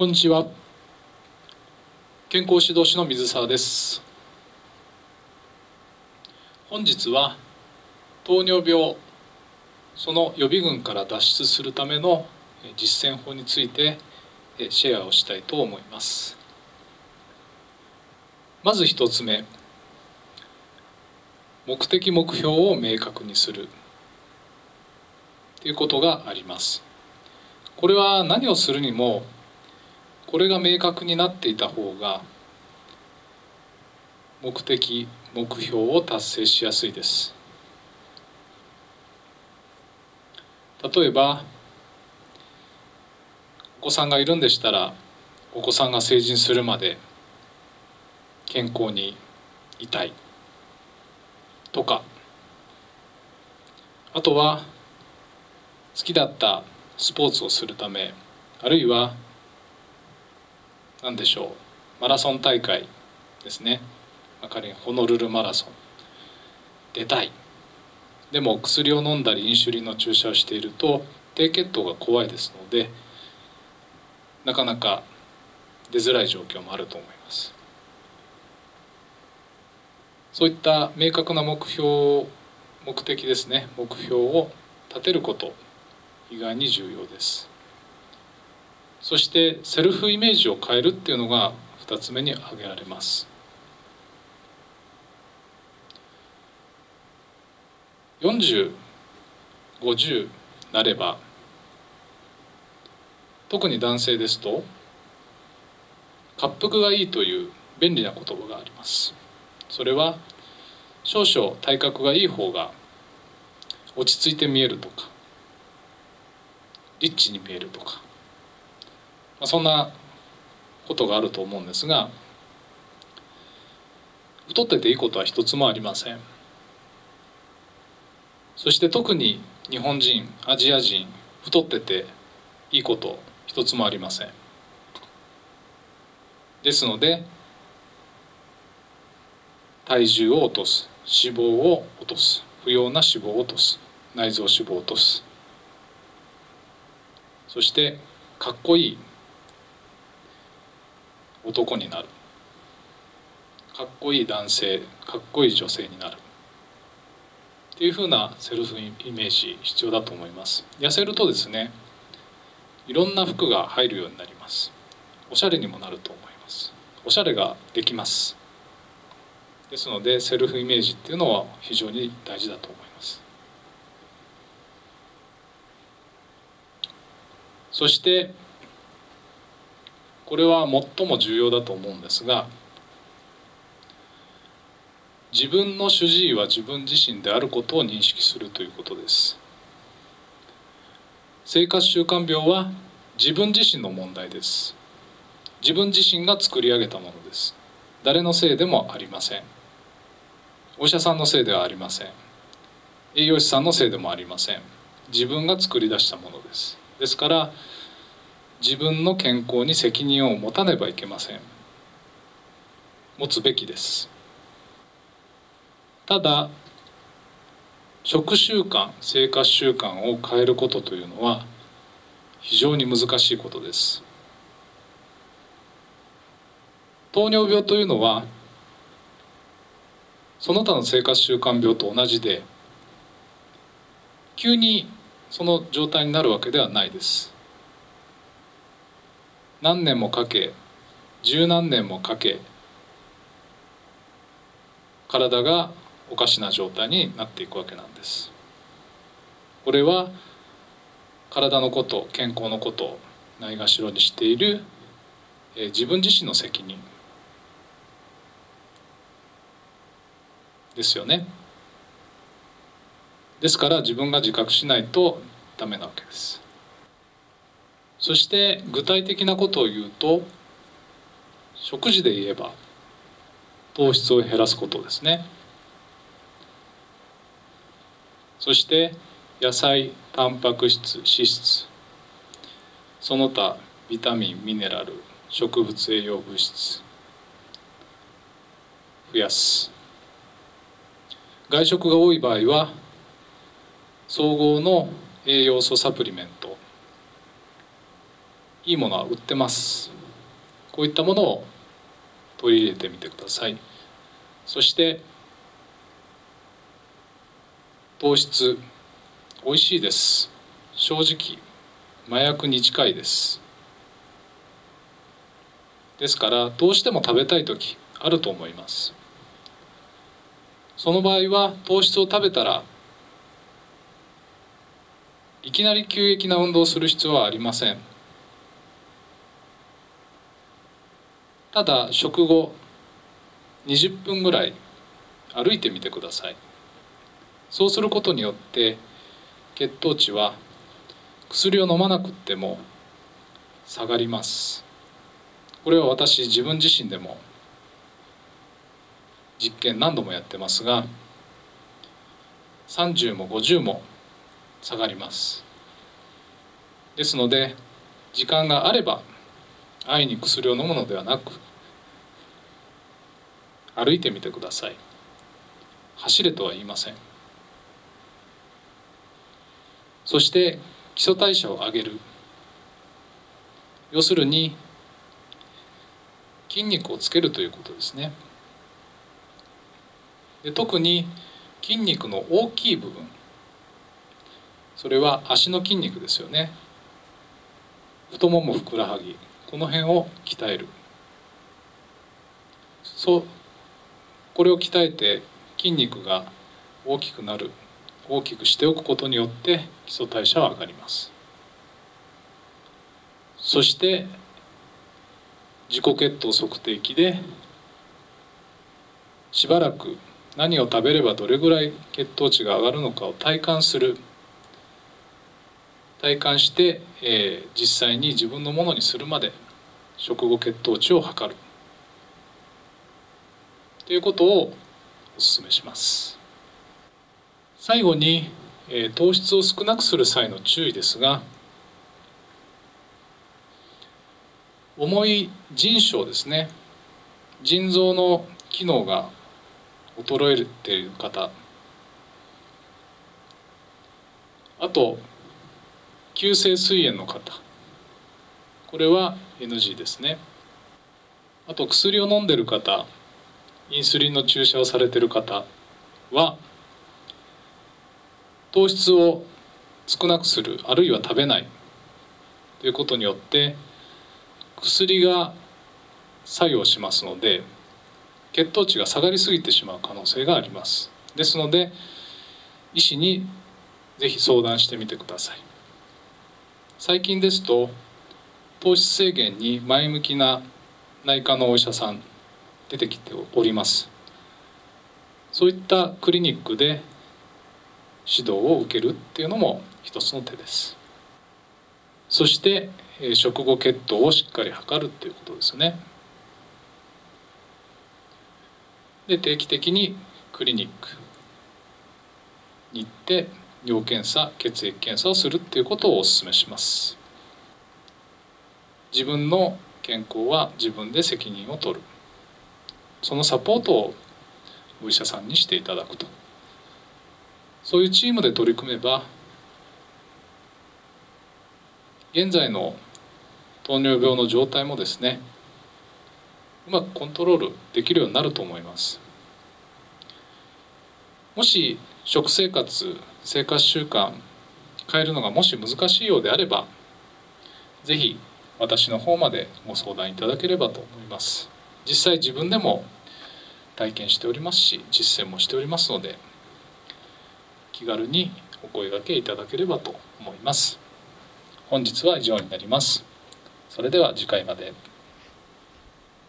こんにちは。健康指導士の水沢です。本日は糖尿病その予備軍から脱出するための実践法についてシェアをしたいと思います。まず一つ目。目的目標を明確にする。ということがあります。これは何をするにもこれが明確になっていた方が目的目標を達成しやすいです。例えばお子さんがいるんでしたらお子さんが成人するまで健康にいたい。とかあとは好きだったスポーツをするためあるいは何でしょう。マラソン大会ですね。仮にホノルルマラソン。出たい。でも薬を飲んだりインシュリンの注射をしていると低血糖が怖いですのでなかなか出づらい状況もあると思います。そういった明確な目標目的ですね。目標を立てること意外に重要です。そしてセルフイメージを変えるっていうのが2つ目に挙げられます。4050なれば特に男性ですと滑腹がいいという便利な言葉があります。それは少々体格がいい方が落ち着いて見えるとかリッチに見えるとか、まあ、そんなことがあると思うんですが太ってていいことは一つもありません。そして特に日本人アジア人太ってていいこと一つもありません。ですので体重を落とす脂肪を落とす不要な脂肪を落とす内臓脂肪を落とす。そしてかっこいい男になる。かっこいい男性かっこいい女性になる。っていうふうなセルフイメージ必要だと思います。痩せるとですねいろんな服が入るようになります。おしゃれにもなると思います。おしゃれができます。ですのでセルフイメージっていうのは非常に大事だと思います。そしてこれは最も重要だと思うんですが自分の主治医は自分自身であることを認識するということです。生活習慣病は自分自身の問題です。自分自身が作り上げたものです。誰のせいでもありません。お医者さんのせいではありません。栄養士さんのせいでもありません。自分が作り出したものです。ですから自分の健康に責任を持たねばいけません。持つべきです。ただ食習慣生活習慣を変えることというのは非常に難しいことです。糖尿病というのはその他の生活習慣病と同じで急にその状態になるわけではないです。何年もかけ十何年もかけ体がおかしな状態になっていくわけなんです。これは体のこと健康のことをないがしろにしている、えー、自分自身の責任。ですよね。ですから自分が自覚しないとダメなわけです。そして具体的なことを言うと食事で言えば糖質を減らすことですね。そして野菜タンパク質脂質。その他ビタミンミネラル植物栄養物質。増やす。外食が多い場合は総合の栄養素サプリメント。いいものは売ってます。こういったものを取り入れてみてください。そして糖質。美味しいです。正直麻薬に近いです。ですからどうしても食べたい時あると思います。その場合は糖質を食べたらいきなり急激な運動をする必要はありません。ただ食後20分ぐらい歩いてみてください。そうすることによって血糖値は薬を飲まなくても下がります。これは私自分自身でも実験何度もやってますが30も50も下がります。ですので時間があれば安易に薬を飲むのではなく歩いてみてください。走れとは言いません。そして基礎代謝を上げる。要するに筋肉をつけるということですね。で特に筋肉の大きい部分。それは足の筋肉ですよね。太ももふくらはぎ。この辺を鍛える。そうこれを鍛えて筋肉が大きくなる大きくしておくことによって基礎代謝は上がります。そして自己血糖測定器でしばらく何を食べればどれぐらい血糖値が上がるのかを体感する。体感して、えー、実際に自分のものにするまで食後血糖値を測る。ということをお勧めします。最後に、えー、糖質を少なくする際の注意ですが重い腎症ですね。腎臓の機能が衰えている方。あと急性膵炎の方。これは NG ですね。あと薬を飲んでる方インスリンの注射をされてる方は糖質を少なくするあるいは食べないということによって薬が作用しますので血糖値が下がりすぎてしまう可能性があります。ですので医師にぜひ相談してみてください。最近ですと糖質制限に前向きな内科のお医者さん出てきております。そういったクリニックで指導を受けるっていうのも一つの手です。そして食後血糖をしっかり測るっていうことですね。で定期的にクリニックに行って尿検査血液検査をするっていうことをお勧めします。自分の健康は自分で責任を取る。そのサポートをお医者さんにしていただくと。そういうチームで取り組めば現在の糖尿病の状態もですねうまくコントロールできるようになると思います。もし食生活生活習慣変えるのがもし難しいようであれば是非私の方までご相談いただければと思います。実際自分でも体験しておりますし実践もしておりますので気軽にお声がけいただければと思います。本日は以上になります。それでは次回まで。